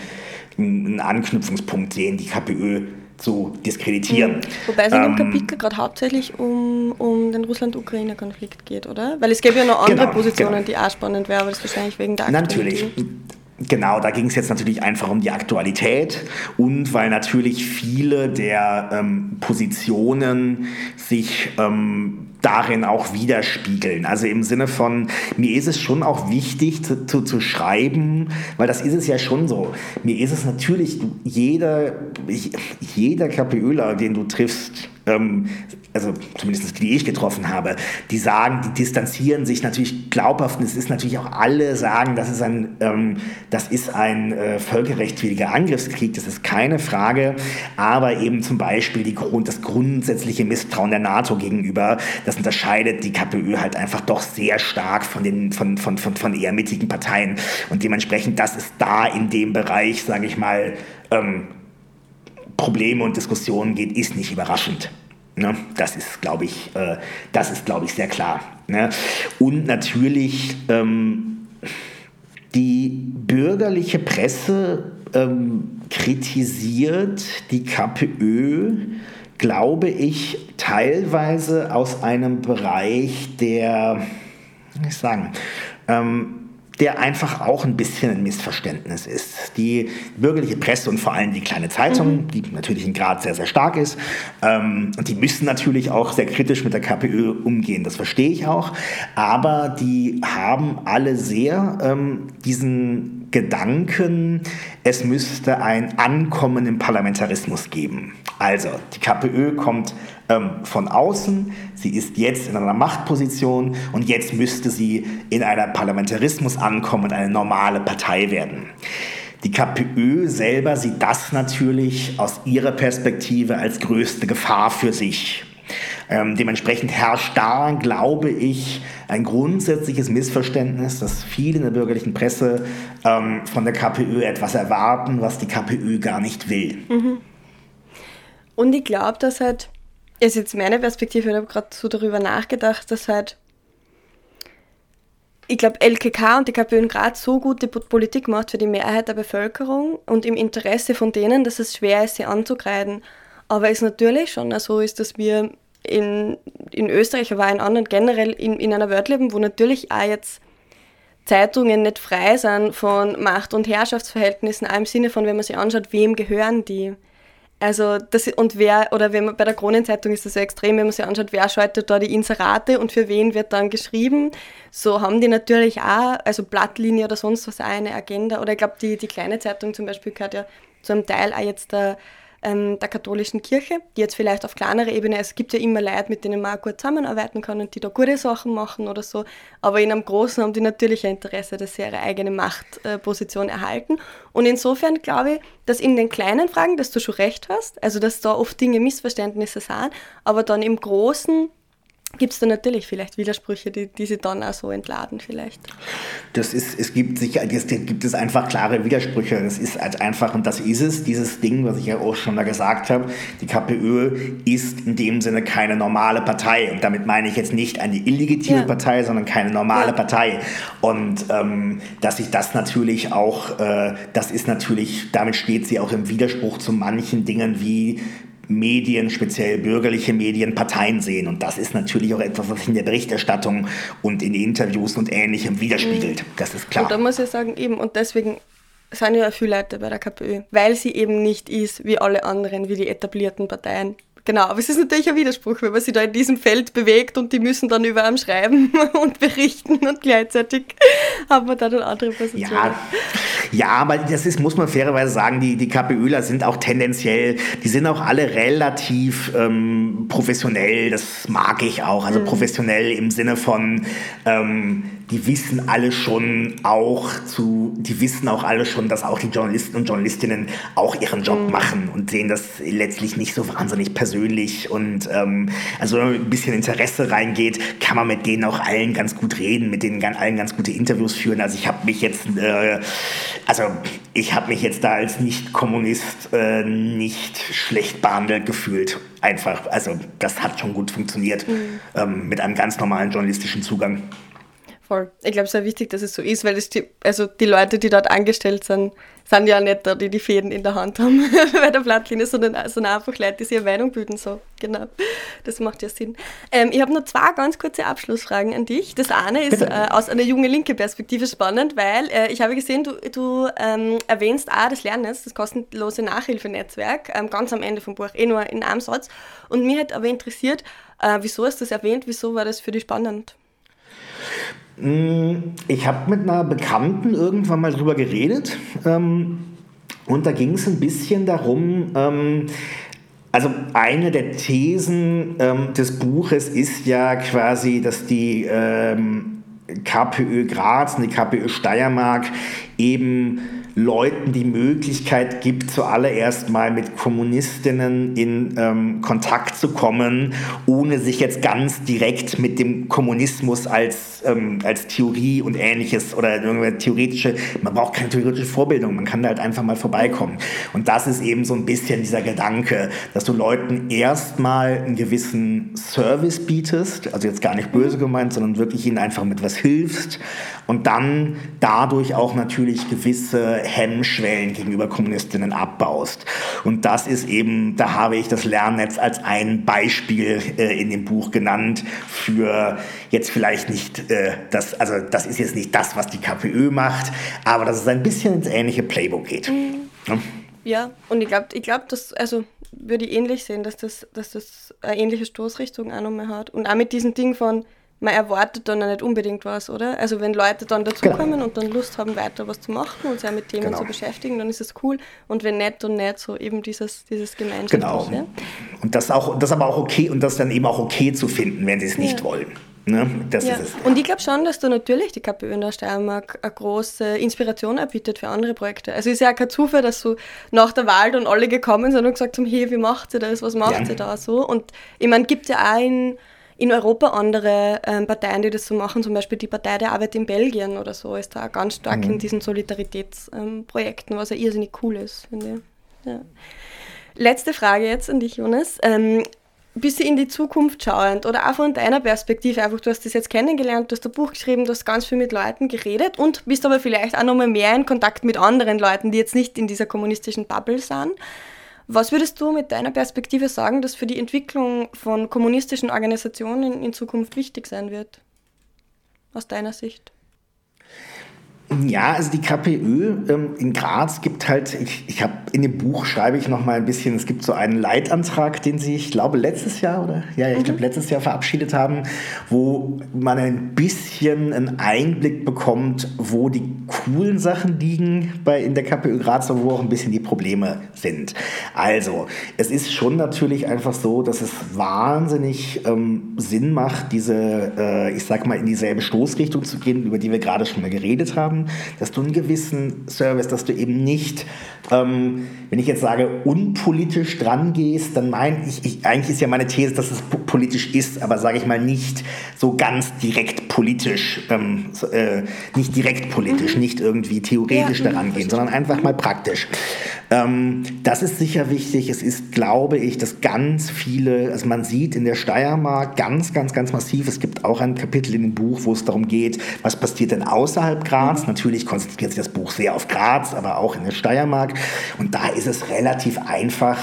einen Anknüpfungspunkt sehen, die KPÖ zu diskreditieren. Mhm. Wobei es in dem ähm, Kapitel gerade hauptsächlich um, um den Russland-Ukraine-Konflikt geht, oder? Weil es gäbe ja noch andere genau, Positionen, genau. die auch spannend wären, aber das ist wahrscheinlich wegen der Aktualität. Natürlich. Genau, da ging es jetzt natürlich einfach um die Aktualität und weil natürlich viele der ähm, Positionen sich ähm, darin auch widerspiegeln. Also im Sinne von, mir ist es schon auch wichtig zu, zu, zu, schreiben, weil das ist es ja schon so. Mir ist es natürlich, jeder, jeder KPÖler, den du triffst, ähm, also zumindest die, ich getroffen habe, die sagen, die distanzieren sich natürlich glaubhaft. Und es ist natürlich auch alle sagen, das ist ein, ähm, das ist ein äh, völkerrechtswidriger Angriffskrieg, das ist keine Frage. Aber eben zum Beispiel die, das grundsätzliche Misstrauen der NATO gegenüber, das unterscheidet die KPÖ halt einfach doch sehr stark von den von, von, von, von eher mittigen Parteien. Und dementsprechend, das ist da in dem Bereich, sage ich mal, ähm, Probleme und Diskussionen geht, ist nicht überraschend. Ne? Das ist, glaube ich, äh, das ist, glaube ich, sehr klar. Ne? Und natürlich ähm, die bürgerliche Presse ähm, kritisiert die KPÖ, glaube ich, teilweise aus einem Bereich der, wie soll ich sagen, ähm, der einfach auch ein bisschen ein Missverständnis ist. Die bürgerliche Presse und vor allem die kleine Zeitung, mhm. die natürlich in Grad sehr, sehr stark ist, ähm, und die müssen natürlich auch sehr kritisch mit der KPÖ umgehen, das verstehe ich auch, aber die haben alle sehr ähm, diesen Gedanken, es müsste ein Ankommen im Parlamentarismus geben. Also, die KPÖ kommt ähm, von außen, sie ist jetzt in einer Machtposition und jetzt müsste sie in einem Parlamentarismus ankommen eine normale Partei werden. Die KPÖ selber sieht das natürlich aus ihrer Perspektive als größte Gefahr für sich. Ähm, dementsprechend herrscht da, glaube ich, ein grundsätzliches Missverständnis, dass viele in der bürgerlichen Presse ähm, von der KPÖ etwas erwarten, was die KPÖ gar nicht will. Mhm. Und ich glaube, dass halt, ist jetzt meine Perspektive, ich habe gerade so darüber nachgedacht, dass halt, ich glaube, LKK und die KPÖ gerade so gute Politik macht für die Mehrheit der Bevölkerung und im Interesse von denen, dass es schwer ist, sie anzukreiden. Aber es natürlich schon so ist, dass wir in, in Österreich, aber auch in anderen generell in, in einer Welt leben, wo natürlich auch jetzt Zeitungen nicht frei sind von Macht- und Herrschaftsverhältnissen, auch im Sinne von, wenn man sich anschaut, wem gehören die. Also das und wer, oder wenn man bei der Kronenzeitung ist das so extrem, wenn man sich anschaut, wer schaltet da die Inserate und für wen wird dann geschrieben. So haben die natürlich auch, also Blattlinie oder sonst was, auch eine Agenda. Oder ich glaube, die, die kleine Zeitung zum Beispiel gehört ja zu einem Teil auch jetzt der ähm, der katholischen Kirche, die jetzt vielleicht auf kleinerer Ebene, es gibt ja immer Leute, mit denen man auch gut zusammenarbeiten kann und die da gute Sachen machen oder so, aber in einem Großen haben die natürlich ein Interesse, dass sie ihre eigene Machtposition äh, erhalten. Und insofern glaube ich, dass in den kleinen Fragen, dass du schon recht hast, also dass da oft Dinge Missverständnisse sind, aber dann im Großen gibt es da natürlich vielleicht Widersprüche, die, die sie dann auch so entladen vielleicht. Das ist, es gibt sicher, es gibt es einfach klare Widersprüche. Das ist halt einfach, und das ist es, dieses Ding, was ich ja auch schon da gesagt habe, die KPÖ ist in dem Sinne keine normale Partei. Und damit meine ich jetzt nicht eine illegitime ja. Partei, sondern keine normale ja. Partei. Und ähm, dass sich das natürlich auch, äh, das ist natürlich, damit steht sie auch im Widerspruch zu manchen Dingen wie Medien, speziell bürgerliche Medien, Parteien sehen. Und das ist natürlich auch etwas, was sich in der Berichterstattung und in Interviews und Ähnlichem widerspiegelt. Mhm. Das ist klar. Und da muss ich sagen, eben, und deswegen sind ja viele Leute bei der KPÖ, weil sie eben nicht ist wie alle anderen, wie die etablierten Parteien. Genau, aber es ist natürlich ein Widerspruch, wenn man sich da in diesem Feld bewegt und die müssen dann über einem schreiben und berichten und gleichzeitig haben wir da dann andere Positionen. Ja, ja, aber das ist, muss man fairerweise sagen, die, die KPÖler sind auch tendenziell, die sind auch alle relativ ähm, professionell, das mag ich auch, also mhm. professionell im Sinne von, ähm, die wissen alle schon auch zu, die wissen auch alle schon, dass auch die Journalisten und Journalistinnen auch ihren Job mhm. machen und sehen das letztlich nicht so wahnsinnig persönlich und ähm, also wenn man ein bisschen Interesse reingeht, kann man mit denen auch allen ganz gut reden, mit denen allen ganz gute Interviews führen. Also ich habe mich jetzt, äh, also ich habe mich jetzt da als Nicht-Kommunist äh, nicht schlecht behandelt gefühlt. Einfach, also das hat schon gut funktioniert mhm. ähm, mit einem ganz normalen journalistischen Zugang. Voll. Ich glaube, es ist sehr wichtig, dass es so ist, weil es die, also die Leute, die dort angestellt sind, sind ja nicht da, die die Fäden in der Hand haben bei der Blattlinie, sondern sind einfach Leute, die sich ihre Meinung bilden. So, genau. Das macht ja Sinn. Ähm, ich habe noch zwei ganz kurze Abschlussfragen an dich. Das eine ist äh, aus einer junge linke Perspektive spannend, weil äh, ich habe gesehen, du, du ähm, erwähnst auch das Lernnetz, das kostenlose Nachhilfenetzwerk, ähm, ganz am Ende vom Buch, eh nur in einem Satz. Und mir hat aber interessiert, äh, wieso hast du das erwähnt, wieso war das für dich spannend? Mm, ich habe mit einer Bekannten irgendwann mal drüber geredet ähm, und da ging es ein bisschen darum, ähm, also eine der Thesen ähm, des Buches ist ja quasi, dass die ähm, KPÖ Graz und die KPÖ Steiermark eben Leuten die Möglichkeit gibt, zuallererst mal mit Kommunistinnen in ähm, Kontakt zu kommen, ohne sich jetzt ganz direkt mit dem Kommunismus als, ähm, als Theorie und ähnliches oder irgendwelche theoretische, man braucht keine theoretische Vorbildung, man kann da halt einfach mal vorbeikommen. Und das ist eben so ein bisschen dieser Gedanke, dass du Leuten erstmal einen gewissen Service bietest, also jetzt gar nicht böse gemeint, sondern wirklich ihnen einfach mit was hilfst und dann dadurch auch natürlich gewisse Hemmschwellen gegenüber Kommunistinnen abbaust. Und das ist eben, da habe ich das Lernnetz als ein Beispiel äh, in dem Buch genannt für jetzt vielleicht nicht äh, das, also das ist jetzt nicht das, was die KPÖ macht, aber dass es ein bisschen ins ähnliche Playbook geht. Mhm. Ja? ja, und ich glaube, ich glaub, dass, also würde ich ähnlich sehen, dass das, dass das eine ähnliche Stoßrichtung auch nochmal hat. Und auch mit diesem Ding von, man erwartet dann nicht unbedingt was, oder? Also wenn Leute dann dazukommen genau. und dann Lust haben, weiter was zu machen und sich mit Themen genau. zu beschäftigen, dann ist es cool. Und wenn nicht, dann nicht so eben dieses, dieses Gemeinschaftliche. Genau. Und das, auch, das aber auch okay und das dann eben auch okay zu finden, wenn sie es nicht ja. wollen. Ne? Das ja. ist es. Und ich glaube schon, dass da natürlich die KPÖ in der Steiermark eine große Inspiration erbietet für andere Projekte. Also ist ja auch kein Zufall, dass so nach der Wahl dann alle gekommen sind und gesagt haben, hey, wie macht ihr das, was macht ja. ihr da so? Und ich meine, gibt ja auch in in Europa andere ähm, Parteien, die das so machen, zum Beispiel die Partei der Arbeit in Belgien oder so, ist da ganz stark mhm. in diesen Solidaritätsprojekten, ähm, was ja irrsinnig cool ist, finde ich. Ja. Letzte Frage jetzt an dich, Jonas. Ähm, bisschen in die Zukunft schauend oder auch von deiner Perspektive einfach, du hast das jetzt kennengelernt, du hast ein Buch geschrieben, du hast ganz viel mit Leuten geredet und bist aber vielleicht auch nochmal mehr in Kontakt mit anderen Leuten, die jetzt nicht in dieser kommunistischen Bubble sind. Was würdest du mit deiner Perspektive sagen, dass für die Entwicklung von kommunistischen Organisationen in Zukunft wichtig sein wird? Aus deiner Sicht? Ja, also die KPÖ ähm, in Graz gibt halt, ich, ich habe in dem Buch schreibe ich noch mal ein bisschen, es gibt so einen Leitantrag, den sie, ich glaube, letztes Jahr oder ja, ja ich mhm. glaube letztes Jahr verabschiedet haben, wo man ein bisschen einen Einblick bekommt, wo die coolen Sachen liegen bei in der KPÖ Graz und wo auch ein bisschen die Probleme sind. Also, es ist schon natürlich einfach so, dass es wahnsinnig ähm, Sinn macht, diese, äh, ich sag mal, in dieselbe Stoßrichtung zu gehen, über die wir gerade schon mal geredet haben dass du einen gewissen Service, dass du eben nicht, ähm, wenn ich jetzt sage, unpolitisch dran gehst, dann meine ich, ich, eigentlich ist ja meine These, dass es politisch ist, aber sage ich mal nicht so ganz direkt politisch, ähm, äh, nicht direkt politisch, mhm. nicht irgendwie theoretisch ja, daran gehen, sondern einfach mal praktisch. Ähm, das ist sicher wichtig. Es ist, glaube ich, dass ganz viele, also man sieht in der Steiermark ganz, ganz, ganz massiv, es gibt auch ein Kapitel in dem Buch, wo es darum geht, was passiert denn außerhalb Graz. Mhm. Natürlich konzentriert sich das Buch sehr auf Graz, aber auch in der Steiermark. Und da ist es relativ einfach,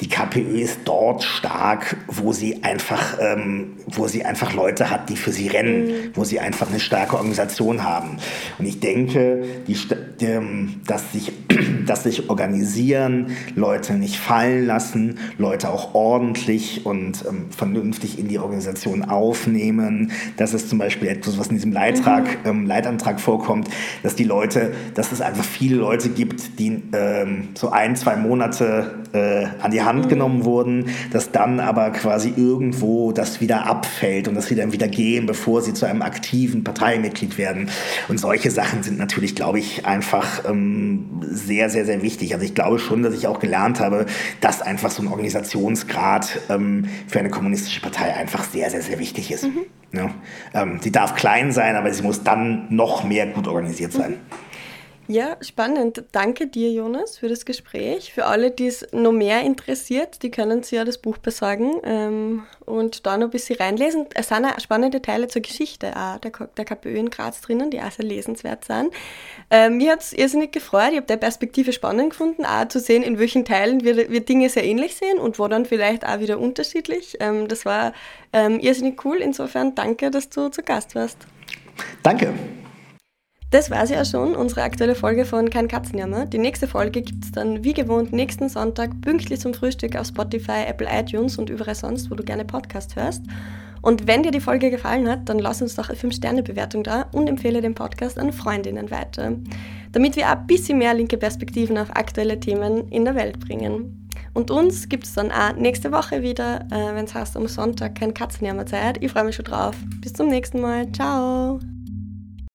die KPÖ ist dort stark, wo sie einfach, ähm, wo sie einfach Leute hat, die für sie rennen, mhm. wo sie einfach eine starke Organisation haben. Und ich denke, die, die, dass, sich, dass sich organisieren, Leute nicht fallen lassen, Leute auch ordentlich und ähm, vernünftig in die Organisation aufnehmen. Das ist zum Beispiel etwas, was in diesem Leitrag, mhm. ähm, Leitantrag vorkommt, dass die Leute, dass es einfach viele Leute gibt, die ähm, so ein, zwei Monate äh, an die Hand Hand genommen wurden, dass dann aber quasi irgendwo das wieder abfällt und dass sie dann wieder gehen, bevor sie zu einem aktiven Parteimitglied werden. Und solche Sachen sind natürlich, glaube ich, einfach ähm, sehr, sehr, sehr wichtig. Also ich glaube schon, dass ich auch gelernt habe, dass einfach so ein Organisationsgrad ähm, für eine kommunistische Partei einfach sehr, sehr, sehr wichtig ist. Mhm. Ja? Ähm, sie darf klein sein, aber sie muss dann noch mehr gut organisiert sein. Mhm. Ja, spannend. Danke dir, Jonas, für das Gespräch. Für alle, die es noch mehr interessiert, die können sich ja das Buch besorgen ähm, und da noch ein bisschen reinlesen. Es sind auch spannende Teile zur Geschichte auch der, der KPÖ in Graz drinnen, die auch sehr lesenswert sind. Ähm, mir hat es irrsinnig gefreut. Ich habe der Perspektive spannend gefunden, auch zu sehen, in welchen Teilen wir, wir Dinge sehr ähnlich sehen und wo dann vielleicht auch wieder unterschiedlich. Ähm, das war ähm, irrsinnig cool. Insofern danke, dass du zu Gast warst. Danke. Das war sie ja schon, unsere aktuelle Folge von Kein Katzenjammer. Die nächste Folge gibt es dann wie gewohnt nächsten Sonntag pünktlich zum Frühstück auf Spotify, Apple iTunes und überall sonst, wo du gerne Podcast hörst. Und wenn dir die Folge gefallen hat, dann lass uns doch eine 5-Sterne-Bewertung da und empfehle den Podcast an Freundinnen weiter, damit wir ein bisschen mehr linke Perspektiven auf aktuelle Themen in der Welt bringen. Und uns gibt es dann auch nächste Woche wieder, äh, wenn es heißt am Sonntag kein Katzenjammer Zeit. Ich freue mich schon drauf. Bis zum nächsten Mal. Ciao.